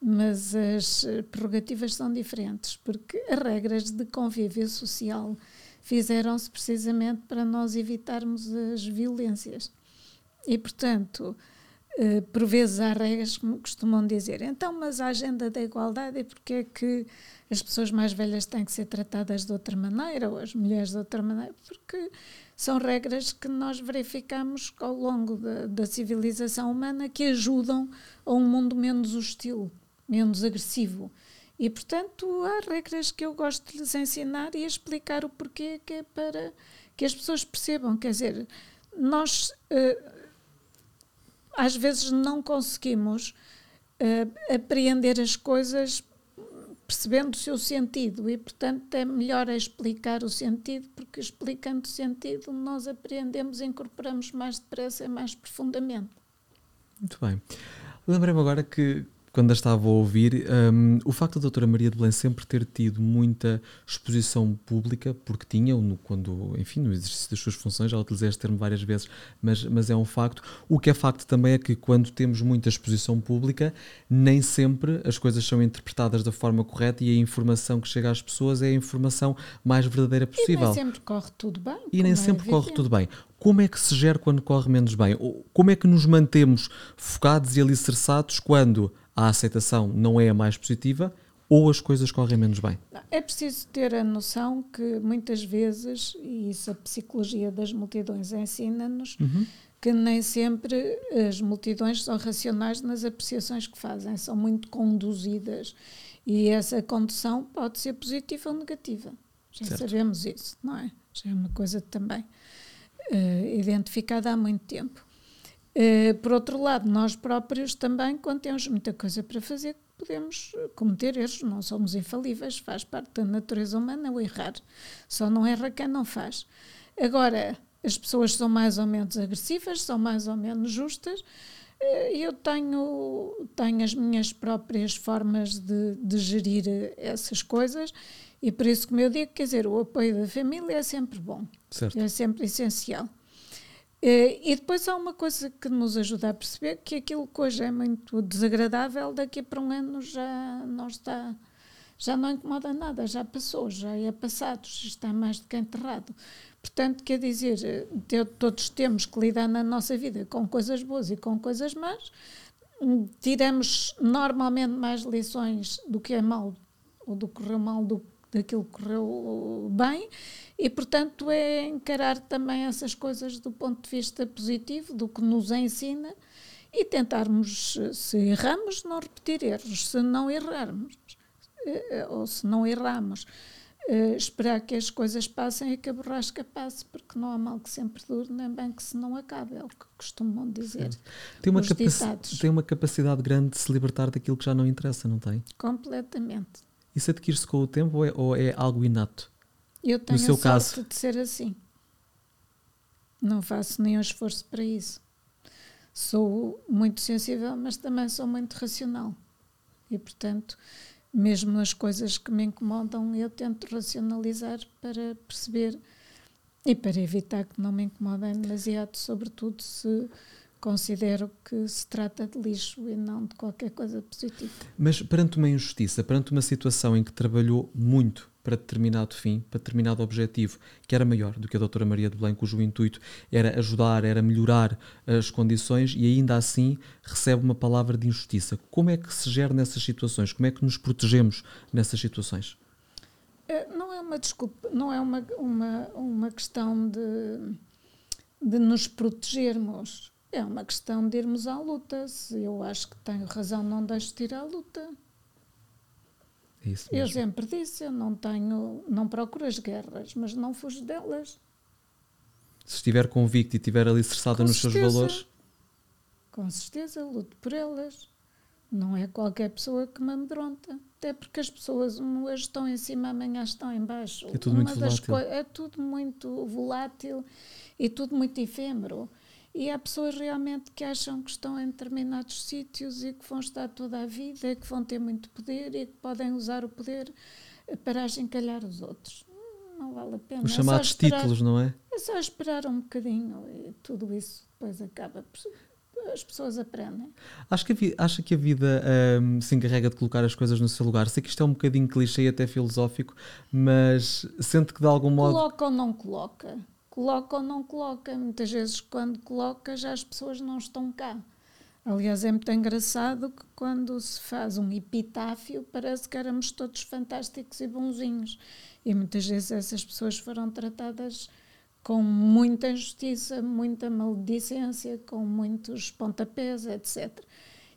mas as prerrogativas são diferentes, porque as regras de convívio social fizeram-se precisamente para nós evitarmos as violências. E, portanto, eh, por vezes há regras que costumam dizer, então, mas a agenda da igualdade é porque é que as pessoas mais velhas têm que ser tratadas de outra maneira ou as mulheres de outra maneira? Porque são regras que nós verificamos ao longo da, da civilização humana que ajudam a um mundo menos hostil, menos agressivo. E, portanto, há regras que eu gosto de lhes ensinar e explicar o porquê, que é para que as pessoas percebam. Quer dizer, nós uh, às vezes não conseguimos uh, apreender as coisas percebendo o seu sentido e, portanto, é melhor explicar o sentido, porque explicando o sentido nós aprendemos e incorporamos mais depressa e mais profundamente. Muito bem. Lembrei-me agora que quando a estava a ouvir, um, o facto da doutora Maria de Belém sempre ter tido muita exposição pública, porque tinha, quando, enfim, no exercício das suas funções, já utilizei este termo várias vezes, mas, mas é um facto. O que é facto também é que quando temos muita exposição pública, nem sempre as coisas são interpretadas da forma correta e a informação que chega às pessoas é a informação mais verdadeira possível. E nem sempre corre tudo bem. E nem é sempre corre tudo bem como é que se gera quando corre menos bem? Como é que nos mantemos focados e alicerçados quando a aceitação não é a mais positiva ou as coisas correm menos bem? É preciso ter a noção que muitas vezes, e isso a psicologia das multidões ensina-nos, uhum. que nem sempre as multidões são racionais nas apreciações que fazem, são muito conduzidas. E essa condução pode ser positiva ou negativa. Já certo. sabemos isso, não é? Já é uma coisa também uh, identificada há muito tempo. Uh, por outro lado, nós próprios também, quando temos muita coisa para fazer, podemos cometer erros, não somos infalíveis, faz parte da natureza humana o errar. Só não erra quem não faz. Agora, as pessoas são mais ou menos agressivas, são mais ou menos justas. Eh, eu tenho, tenho as minhas próprias formas de, de gerir essas coisas e por isso, como eu digo, quer dizer, o apoio da família é sempre bom, certo. é sempre essencial. Eh, e depois há uma coisa que nos ajuda a perceber que aquilo que hoje é muito desagradável, daqui para um ano já não está, já não incomoda nada, já passou, já é passado, já está mais do que enterrado. Portanto, quer dizer, eh, todos temos que lidar na nossa vida com coisas boas e com coisas más. Tiramos normalmente mais lições do que é mal ou do que correu mal do daquilo que correu bem e, portanto, é encarar também essas coisas do ponto de vista positivo, do que nos ensina e tentarmos, se erramos, não repetir erros. Se não errarmos, eh, ou se não erramos, eh, esperar que as coisas passem e que a borrasca passe, porque não há mal que sempre dure, nem bem que se não acabe, é o que costumam dizer. Tem uma, tem uma capacidade grande de se libertar daquilo que já não interessa, não tem? Completamente. Isso adquire-se com o tempo ou é, ou é, algo inato? Eu tenho no seu a sorte caso? de ser assim. Não faço nenhum esforço para isso. Sou muito sensível, mas também sou muito racional. E, portanto, mesmo nas coisas que me incomodam, eu tento racionalizar para perceber e para evitar que não me incomodem demasiado, sobretudo se considero que se trata de lixo e não de qualquer coisa positiva. Mas perante uma injustiça, perante uma situação em que trabalhou muito para determinado fim, para determinado objetivo, que era maior do que a doutora Maria de Belém, cujo intuito era ajudar, era melhorar as condições e ainda assim recebe uma palavra de injustiça. Como é que se gera nessas situações? Como é que nos protegemos nessas situações? É, não é uma desculpa, não é uma, uma, uma questão de, de nos protegermos. É uma questão de irmos à luta. Se eu acho que tenho razão, não deixo de ir à luta. É eu sempre disse, eu não tenho, não procuro as guerras, mas não fujo delas. Se estiver convicto e estiver alicerçada nos certeza, seus valores. Com certeza, luto por elas. Não é qualquer pessoa que me amedronta. Até porque as pessoas hoje estão em cima, amanhã estão em baixo. É tudo Uma muito volátil. É tudo muito volátil e tudo muito efêmero. E há pessoas realmente que acham que estão em determinados sítios e que vão estar toda a vida, e que vão ter muito poder e que podem usar o poder para achincalhar os outros. Não vale a pena. Os é chamados esperar, títulos, não é? É só esperar um bocadinho e tudo isso depois acaba as pessoas aprendem. Acho que a, acha que a vida um, se encarrega de colocar as coisas no seu lugar? Sei que isto é um bocadinho clichê e até filosófico, mas sente que de algum modo. Coloca ou não coloca? Coloca ou não coloca. Muitas vezes, quando coloca, já as pessoas não estão cá. Aliás, é muito engraçado que quando se faz um epitáfio, parece que éramos todos fantásticos e bonzinhos. E muitas vezes essas pessoas foram tratadas com muita injustiça, muita maledicência, com muitos pontapés, etc.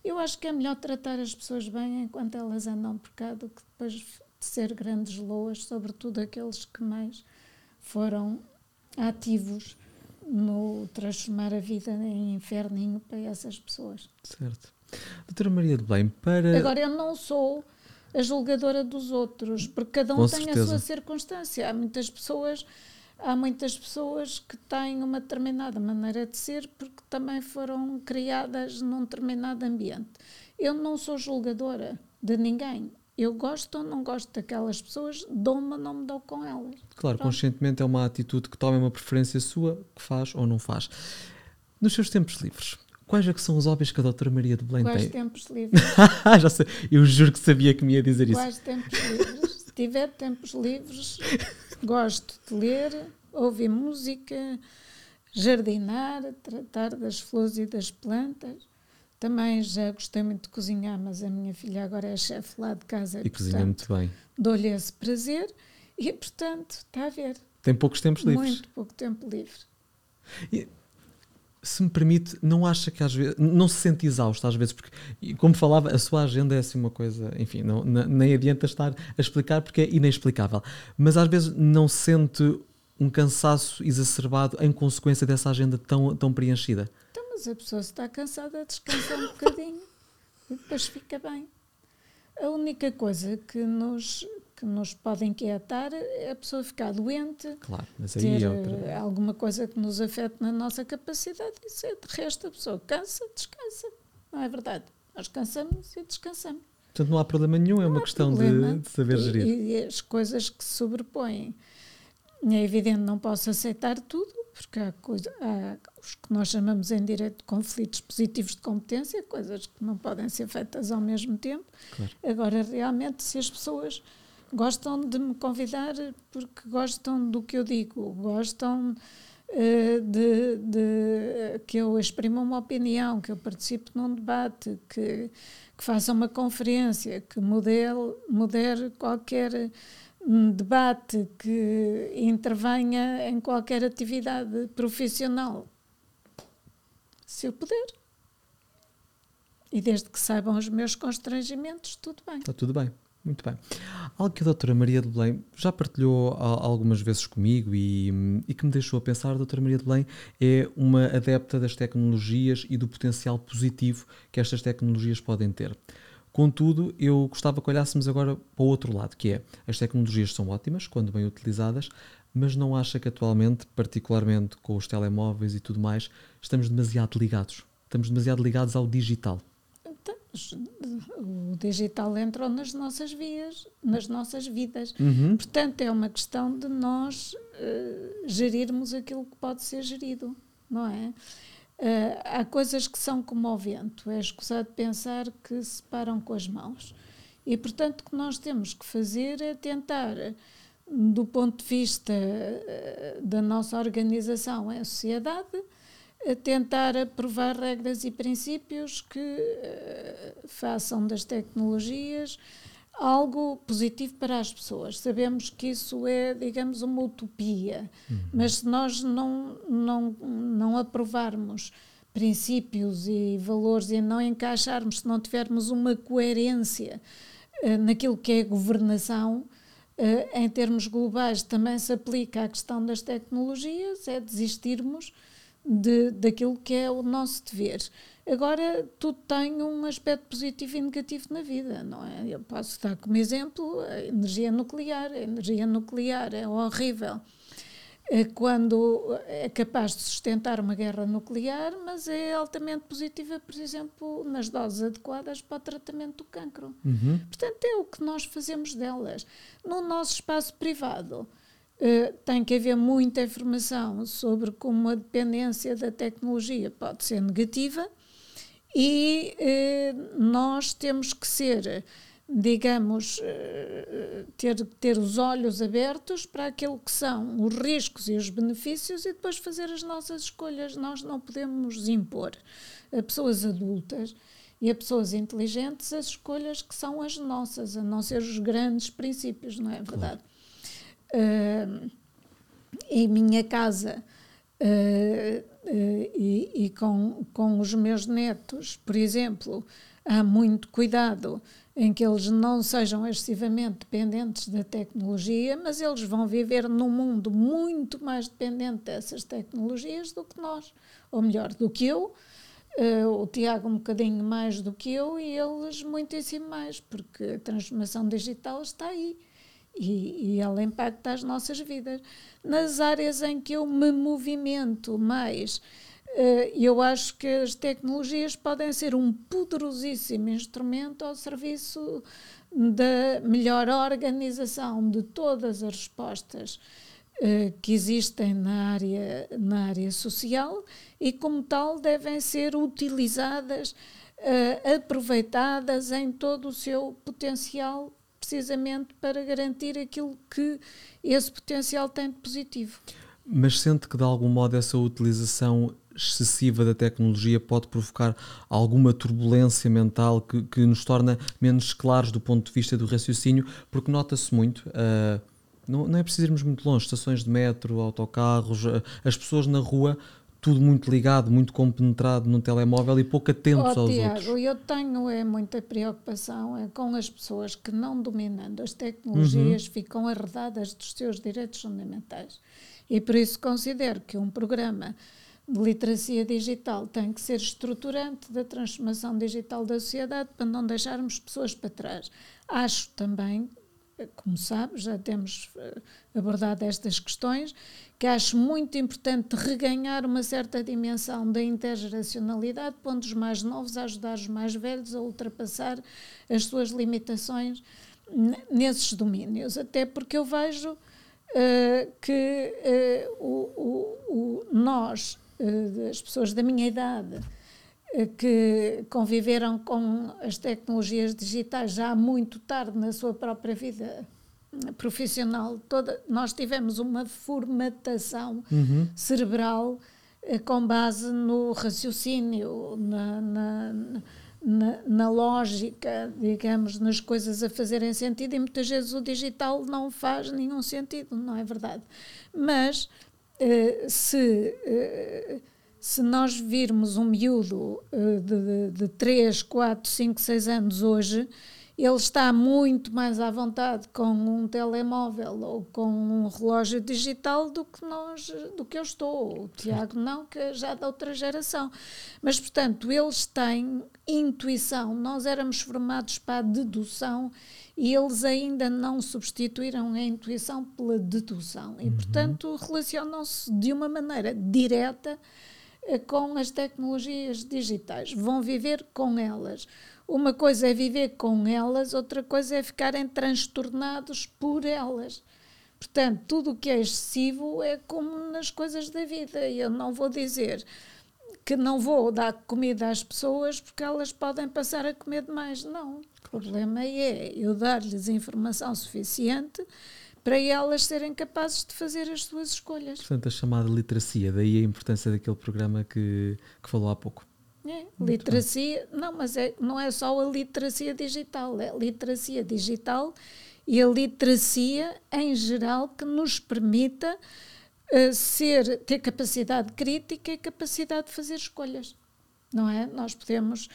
Eu acho que é melhor tratar as pessoas bem enquanto elas andam por cá do que depois de ser grandes loas, sobretudo aqueles que mais foram ativos no transformar a vida em inferninho para essas pessoas. Certo. Doutora Maria de Bem, para. Agora, eu não sou a julgadora dos outros, porque cada um Com tem certeza. a sua circunstância. Há muitas pessoas. Há muitas pessoas que têm uma determinada maneira de ser porque também foram criadas num determinado ambiente. Eu não sou julgadora de ninguém eu gosto ou não gosto daquelas pessoas, dou-me ou não me dou com elas. Claro, Pronto. conscientemente é uma atitude que toma uma preferência sua, que faz ou não faz. Nos seus tempos livres, quais é que são os hobbies que a doutora Maria de Belém Quais tem? Quais tempos livres? Já sei, eu juro que sabia que me ia dizer isso. Quais tempos livres? Se tiver tempos livres, gosto de ler, ouvir música, jardinar, tratar das flores e das plantas também já gostei muito de cozinhar, mas a minha filha agora é chefe lá de casa. E, cozinha muito bem. Dou-lhe esse prazer e, portanto, está a ver. Tem poucos tempos livres. Muito pouco tempo livre. E, se me permite, não acha que às vezes não se sente exausto às vezes, porque, como falava, a sua agenda é assim uma coisa, enfim, não, nem adianta estar a explicar porque é inexplicável, mas às vezes não sente um cansaço exacerbado em consequência dessa agenda tão, tão preenchida mas a pessoa está cansada, descansa um bocadinho e depois fica bem. A única coisa que nos, que nos pode inquietar é a pessoa ficar doente, claro, mas aí ter é alguma coisa que nos afete na nossa capacidade. Isso é, de resto, a pessoa cansa, descansa. Não é verdade? Nós cansamos e descansamos. Portanto, não há problema nenhum, é uma questão de, de, saber gerir. E, e as coisas que se sobrepõem. É evidente, não posso aceitar tudo, porque há, coisa, há os que nós chamamos em direito de conflitos positivos de competência, coisas que não podem ser feitas ao mesmo tempo. Claro. Agora, realmente, se as pessoas gostam de me convidar porque gostam do que eu digo, gostam uh, de, de, que eu exprima uma opinião, que eu participe num debate, que, que faça uma conferência, que modele, modere qualquer um debate, que intervenha em qualquer atividade profissional se eu puder. E desde que saibam os meus constrangimentos, tudo bem. Está tudo bem. Muito bem. Algo que a doutora Maria de Belém já partilhou algumas vezes comigo e, e, que me deixou a pensar, a doutora Maria de Belém é uma adepta das tecnologias e do potencial positivo que estas tecnologias podem ter. Contudo, eu gostava que olhássemos agora para o outro lado, que é as tecnologias são ótimas quando bem utilizadas, mas não acha que atualmente, particularmente com os telemóveis e tudo mais, estamos demasiado ligados? Estamos demasiado ligados ao digital? O digital entrou nas nossas vias, nas nossas vidas. Uhum. Portanto, é uma questão de nós uh, gerirmos aquilo que pode ser gerido, não é? Uh, há coisas que são como o vento, é escusado pensar que se param com as mãos. E, portanto, o que nós temos que fazer é tentar, do ponto de vista uh, da nossa organização em sociedade, tentar aprovar regras e princípios que uh, façam das tecnologias algo positivo para as pessoas. Sabemos que isso é, digamos, uma utopia, uhum. mas se nós não, não, não aprovarmos princípios e valores e não encaixarmos, se não tivermos uma coerência uh, naquilo que é governação, em termos globais também se aplica à questão das tecnologias, é desistirmos de, daquilo que é o nosso dever. Agora, tudo tem um aspecto positivo e negativo na vida, não é? Eu posso dar como exemplo a energia nuclear. A energia nuclear é horrível quando é capaz de sustentar uma guerra nuclear, mas é altamente positiva, por exemplo, nas doses adequadas para o tratamento do cancro. Uhum. Portanto, é o que nós fazemos delas. No nosso espaço privado, Uh, tem que haver muita informação sobre como a dependência da tecnologia pode ser negativa e eh, nós temos que ser, digamos, eh, ter, ter os olhos abertos para aquilo que são os riscos e os benefícios e depois fazer as nossas escolhas. Nós não podemos impor a pessoas adultas e a pessoas inteligentes as escolhas que são as nossas, a não ser os grandes princípios, não é verdade? Claro. Uh, em minha casa, uh, eh, e, e com, com os meus netos, por exemplo, há muito cuidado em que eles não sejam excessivamente dependentes da tecnologia, mas eles vão viver num mundo muito mais dependente dessas tecnologias do que nós, ou melhor, do que eu. Uh, o Tiago um bocadinho mais do que eu e eles muitíssimo mais, porque a transformação digital está aí e, e ela impacta as nossas vidas. Nas áreas em que eu me movimento mais, eu acho que as tecnologias podem ser um poderosíssimo instrumento ao serviço da melhor organização de todas as respostas eh, que existem na área, na área social e, como tal, devem ser utilizadas, eh, aproveitadas em todo o seu potencial precisamente para garantir aquilo que esse potencial tem de positivo. Mas sente que de algum modo essa utilização excessiva da tecnologia pode provocar alguma turbulência mental que, que nos torna menos claros do ponto de vista do raciocínio, porque nota-se muito. Uh, não, não, é preciso irmos muito longe, estações de metro, autocarros, uh, as pessoas na rua tudo muito ligado, muito compenetrado no telemóvel e pouco atentos oh, aos Tiago, outros. eu tenho é, muita preocupação é, com as pessoas que, não dominando as tecnologias, uhum. ficam arredadas dos seus direitos fundamentais. E por isso considero que um programa literacia digital tem que ser estruturante da transformação digital da sociedade para não deixarmos pessoas para trás. Acho também como sabe, já temos eh, abordado estas questões, que acho muito importante reganhar uma certa dimensão da intergeracionalidade, pondo os mais novos a ajudar os mais velhos a ultrapassar as suas limitações nesses domínios. Até porque eu vejo uh, que uh, o, o, o, nós, as pessoas da minha idade, que conviveram com as tecnologias digitais já muito tarde na sua própria vida profissional. Toda, nós tivemos uma formatação uhum. cerebral eh, com base no raciocínio, na, na, na, na, lógica, digamos, nas coisas a fazerem sentido, e muitas vezes o digital não faz nenhum sentido, não é verdade? Mas eh, se. Eh, se nós virmos um miúdo de, de, de 3, 4, 5, 6 anos hoje, ele está muito mais à vontade com um telemóvel ou com um relógio digital do que nós, do que eu estou. O Tiago não, que é já da outra geração. Mas, portanto, eles têm intuição. Nós éramos formados para a dedução e eles ainda não substituíram a intuição pela dedução. E, uhum. portanto, relacionam-se de uma maneira direta eh, com as tecnologias digitais, vão viver com elas. Uma coisa é viver com elas, outra coisa é ficarem transtornados por elas. Portanto, tudo o que é excessivo é como nas coisas da vida. Eu não vou dizer que não vou dar comida às pessoas porque elas podem passar a comer demais. Não. O problema é eu dar-lhes informação suficiente para elas serem capazes de fazer as suas escolhas. Portanto, a chamada literacia, daí a importância daquele programa que, que falou há pouco. É, literacia, bem. não, mas é, não é só a literacia digital, é a literacia digital e a literacia em geral que nos permita uh, ser, ter capacidade crítica e capacidade de fazer escolhas. Não é? Nós podemos.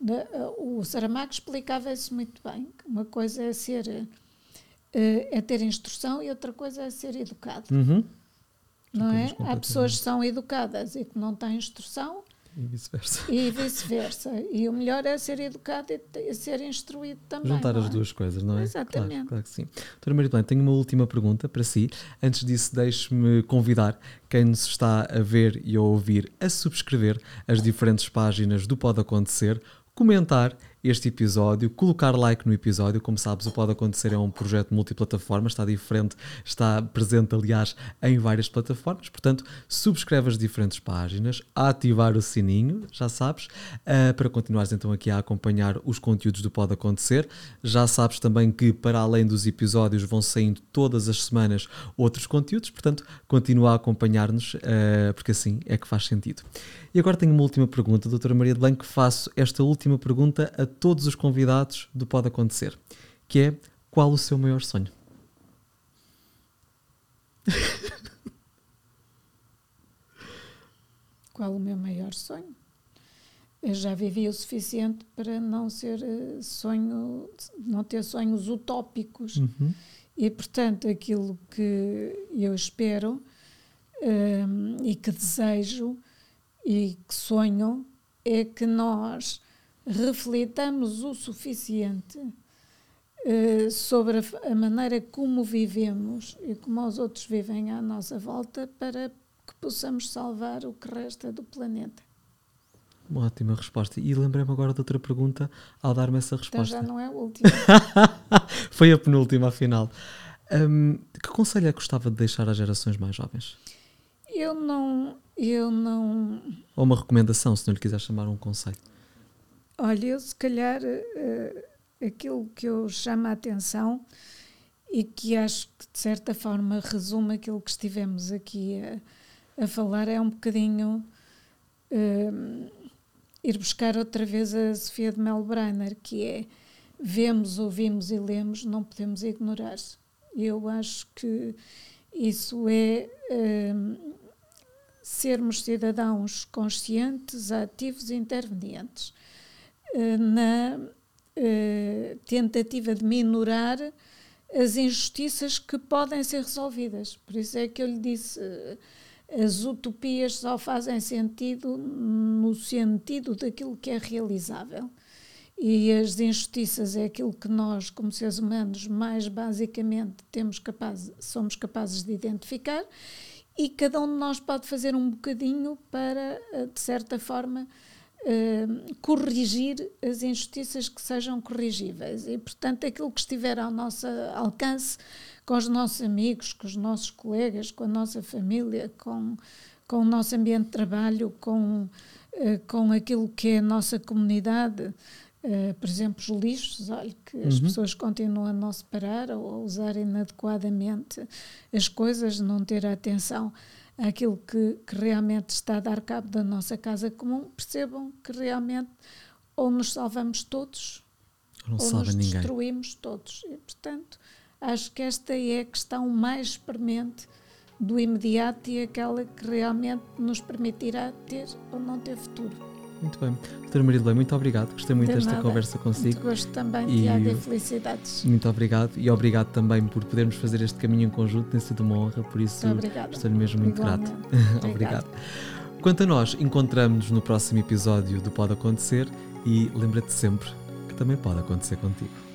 Uh, o Saramago explicava isso muito bem. Uma coisa é ser. Uh, é ter instrução e outra coisa é ser educado. Uhum. Não é? Há pessoas que são educadas e que não têm instrução e vice-versa. E vice-versa. E o melhor é ser educado e ser instruído também. Juntar as é? duas coisas, não é? Exatamente. Claro, claro que sim. Doutora Maria Blanc, tenho uma última pergunta para si. Antes disso, deixe-me convidar quem nos está a ver e a ouvir a subscrever as diferentes páginas do Pode Acontecer, comentar este episódio, colocar like no episódio. Como sabes, o Pode Acontecer é um projeto multiplataforma, está diferente, está presente, aliás, em várias plataformas. Portanto, subscreve as diferentes páginas, ativar o sininho, já sabes, uh, para continuares então aqui a acompanhar os conteúdos do Pode Acontecer. Já sabes também que, para além dos episódios, vão saindo todas as semanas outros conteúdos, portanto, continua a acompanhar-nos, uh, porque assim é que faz sentido. E agora tenho uma última pergunta, doutora Maria de Blanco, faço esta última pergunta a todos os convidados do Pode Acontecer, que é qual o seu maior sonho? Qual o meu maior sonho? Eu já vivi o suficiente para não ser eh, sonho, não ter sonhos utópicos. Uhum. E, portanto, aquilo que eu espero um, e que desejo e que sonho é que nós reflitamos o suficiente uh, sobre a, a, maneira como vivemos e como os outros vivem à nossa volta para que possamos salvar o que resta do planeta. Uma ótima resposta. E lembrei-me agora de outra pergunta ao dar-me essa resposta. Então já não é a última. Foi a penúltima, afinal. Um, que conselho é que gostava de deixar às gerações mais jovens? Eu não. Eu não. Ou uma recomendação, se não lhe quiser chamar um conselho. Olha, eu se calhar uh, aquilo que eu chamo a atenção e que acho que de certa forma resume aquilo que estivemos aqui a, a falar é um bocadinho uh, ir buscar outra vez a Sofia de Melbrenner, que é vemos, ouvimos e lemos, não podemos ignorar. Eu acho que isso é uh, sermos cidadãos conscientes, ativos e intervenientes. Eh, na uh, tentativa de minorar as injustiças que podem ser resolvidas. Por isso é que eu lhe disse, uh, as utopias só fazem sentido no sentido daquilo que é realizável. E as injustiças é aquilo que nós, como seres humanos, mais basicamente temos capaz, somos capazes de identificar e cada um de nós pode fazer um bocadinho para, de certa forma, uh, corrigir as injustiças que sejam corrigíveis. E, portanto, aquilo que estiver ao nosso alcance, com os nossos amigos, com os nossos colegas, com a nossa família, com, com o nosso ambiente de trabalho, com, uh, com aquilo que é a nossa comunidade. Uh, por exemplo, os lixos, olha, que uhum. as pessoas continuam a não separar ou a usar inadequadamente as coisas, não ter atenção aquilo que, que realmente está a dar cabo da nossa casa comum, percebam que realmente ou nos salvamos todos ou, ou nos ninguém. destruímos todos. E, portanto, acho que esta é a questão mais premente do imediato e aquela que realmente nos permitirá ter ou não ter futuro. Muito bem. Doutora Maria muito obrigado. Gostei muito de desta nada. conversa consigo. Muito gosto também, e Tiago, e felicidades. Muito obrigado. E obrigado também por podermos fazer este caminho em conjunto. Tem sido uma honra, por isso estou-lhe mesmo muito grato. obrigado. Quanto a nós, encontramos-nos no próximo episódio do Pode Acontecer e lembra-te sempre que também pode acontecer contigo.